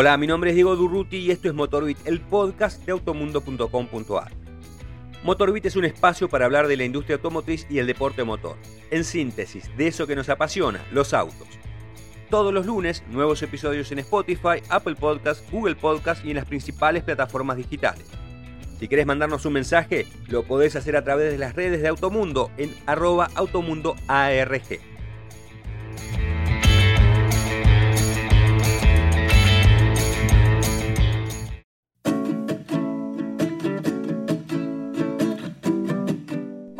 Hola, mi nombre es Diego Durruti y esto es Motorbit, el podcast de automundo.com.ar. Motorbit es un espacio para hablar de la industria automotriz y el deporte motor. En síntesis, de eso que nos apasiona, los autos. Todos los lunes, nuevos episodios en Spotify, Apple Podcasts, Google Podcasts y en las principales plataformas digitales. Si querés mandarnos un mensaje, lo podés hacer a través de las redes de Automundo en arroba automundoarg.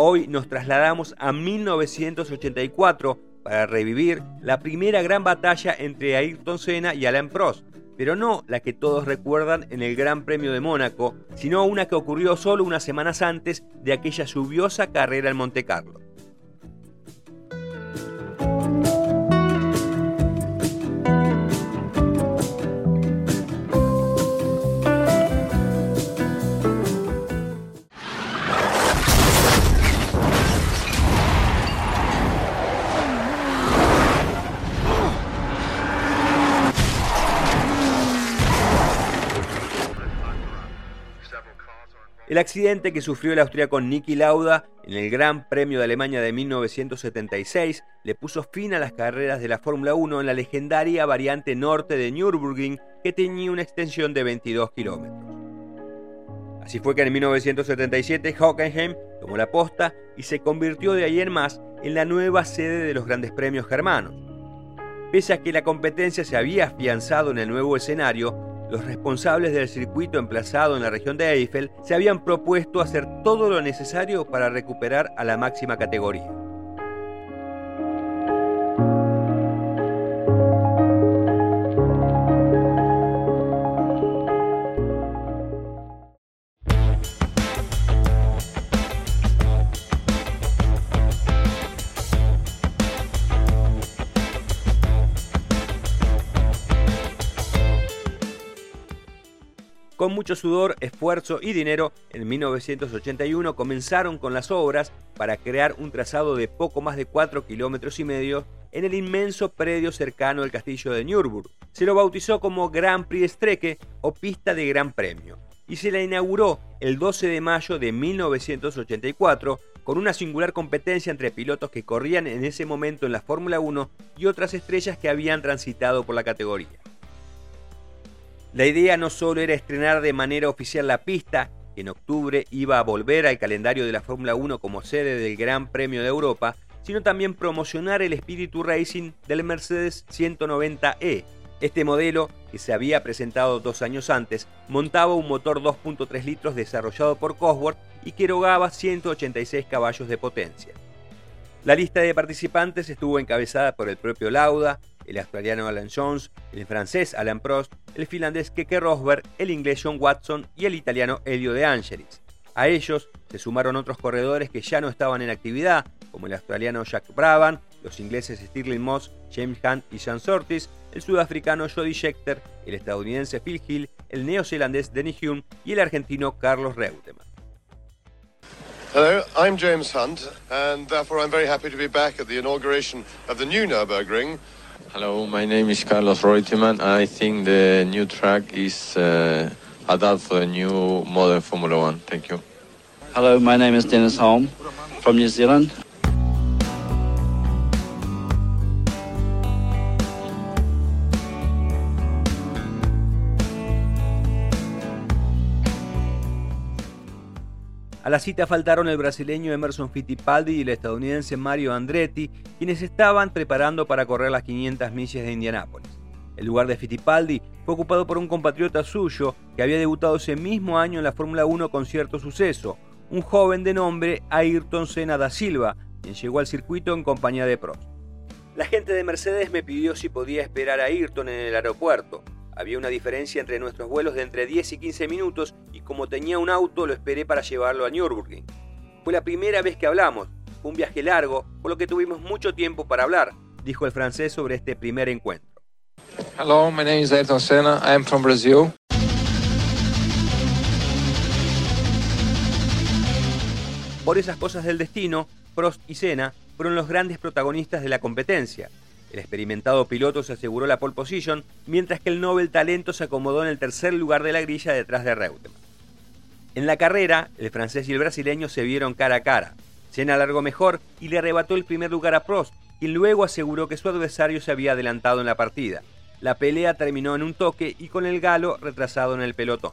Hoy nos trasladamos a 1984 para revivir la primera gran batalla entre Ayrton Senna y Alain Prost, pero no la que todos recuerdan en el Gran Premio de Mónaco, sino una que ocurrió solo unas semanas antes de aquella lluviosa carrera en Monte El accidente que sufrió el austríaco Niki Lauda en el Gran Premio de Alemania de 1976 le puso fin a las carreras de la Fórmula 1 en la legendaria variante norte de Nürburgring que tenía una extensión de 22 kilómetros. Así fue que en 1977 Hockenheim tomó la posta y se convirtió de ahí en más en la nueva sede de los grandes premios germanos. Pese a que la competencia se había afianzado en el nuevo escenario, los responsables del circuito emplazado en la región de Eiffel se habían propuesto hacer todo lo necesario para recuperar a la máxima categoría. Con mucho sudor, esfuerzo y dinero, en 1981 comenzaron con las obras para crear un trazado de poco más de 4 kilómetros y medio en el inmenso predio cercano al castillo de Nürburgring. Se lo bautizó como Grand Prix Strecke o pista de Gran Premio y se la inauguró el 12 de mayo de 1984 con una singular competencia entre pilotos que corrían en ese momento en la Fórmula 1 y otras estrellas que habían transitado por la categoría. La idea no solo era estrenar de manera oficial la pista, que en octubre iba a volver al calendario de la Fórmula 1 como sede del Gran Premio de Europa, sino también promocionar el espíritu racing del Mercedes 190E. Este modelo, que se había presentado dos años antes, montaba un motor 2.3 litros desarrollado por Cosworth y que erogaba 186 caballos de potencia. La lista de participantes estuvo encabezada por el propio Lauda, el australiano Alan Jones, el francés Alan Prost, el finlandés Keke Rosberg, el inglés John Watson y el italiano Elio De Angelis. A ellos se sumaron otros corredores que ya no estaban en actividad, como el australiano Jack Brabham, los ingleses Stirling Moss, James Hunt y Sean Sortis, el sudafricano Jody Scheckter, el estadounidense Phil Hill, el neozelandés Denny Hume y el argentino Carlos Reutemann. Hello, I'm James Hunt, and therefore I'm very happy to be back at the inauguration of the new Nürburgring Hello, my name is Carlos Reutemann. I think the new track is uh, adapted for the new modern Formula One. Thank you. Hello, my name is Dennis Holm from New Zealand. A la cita faltaron el brasileño Emerson Fittipaldi y el estadounidense Mario Andretti, quienes estaban preparando para correr las 500 millas de Indianápolis. El lugar de Fittipaldi fue ocupado por un compatriota suyo que había debutado ese mismo año en la Fórmula 1 con cierto suceso, un joven de nombre Ayrton Senna da Silva, quien llegó al circuito en compañía de Prost. La gente de Mercedes me pidió si podía esperar a Ayrton en el aeropuerto. Había una diferencia entre nuestros vuelos de entre 10 y 15 minutos y como tenía un auto lo esperé para llevarlo a Nürburgring. Fue la primera vez que hablamos, fue un viaje largo, por lo que tuvimos mucho tiempo para hablar, dijo el francés sobre este primer encuentro. Hello, my name is Ayrton Senna. I am from Brazil. Por esas cosas del destino, Prost y Senna fueron los grandes protagonistas de la competencia. El experimentado piloto se aseguró la pole position, mientras que el Nobel Talento se acomodó en el tercer lugar de la grilla detrás de Reutemann. En la carrera, el francés y el brasileño se vieron cara a cara. Senna largó mejor y le arrebató el primer lugar a Prost, quien luego aseguró que su adversario se había adelantado en la partida. La pelea terminó en un toque y con el galo retrasado en el pelotón.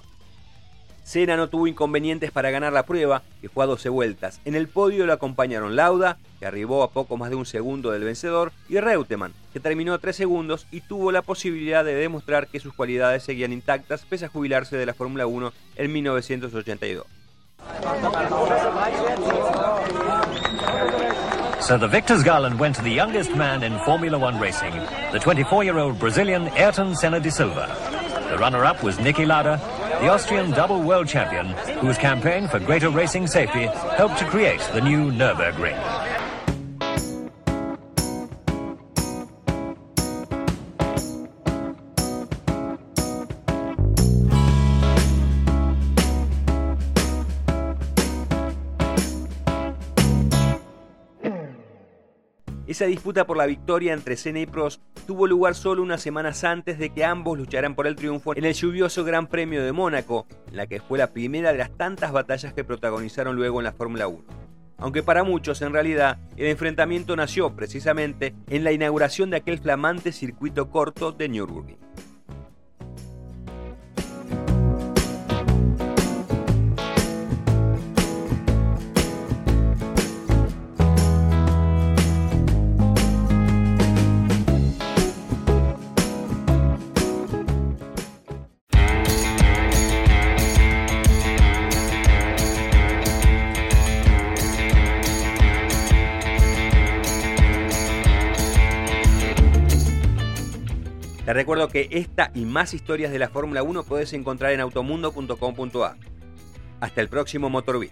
Senna no tuvo inconvenientes para ganar la prueba, que fue a 12 vueltas. En el podio lo acompañaron Lauda, que arribó a poco más de un segundo del vencedor, y Reutemann, que terminó a 3 segundos y tuvo la posibilidad de demostrar que sus cualidades seguían intactas pese a jubilarse de la Fórmula 1 en 1982. So the victor's garland went to the youngest man in Formula One racing, the 24-year-old Brazilian Ayrton Senna de Silva. The runner-up was Niki Lauda, the Austrian double world champion, whose campaign for greater racing safety helped to create the new Nürburgring. Esa disputa por la victoria entre Senna y Prost tuvo lugar solo unas semanas antes de que ambos lucharan por el triunfo en el lluvioso Gran Premio de Mónaco, en la que fue la primera de las tantas batallas que protagonizaron luego en la Fórmula 1. Aunque para muchos en realidad el enfrentamiento nació precisamente en la inauguración de aquel flamante circuito corto de Nürburgring. Te recuerdo que esta y más historias de la Fórmula 1 puedes encontrar en automundo.com.ar. Hasta el próximo Motorbit.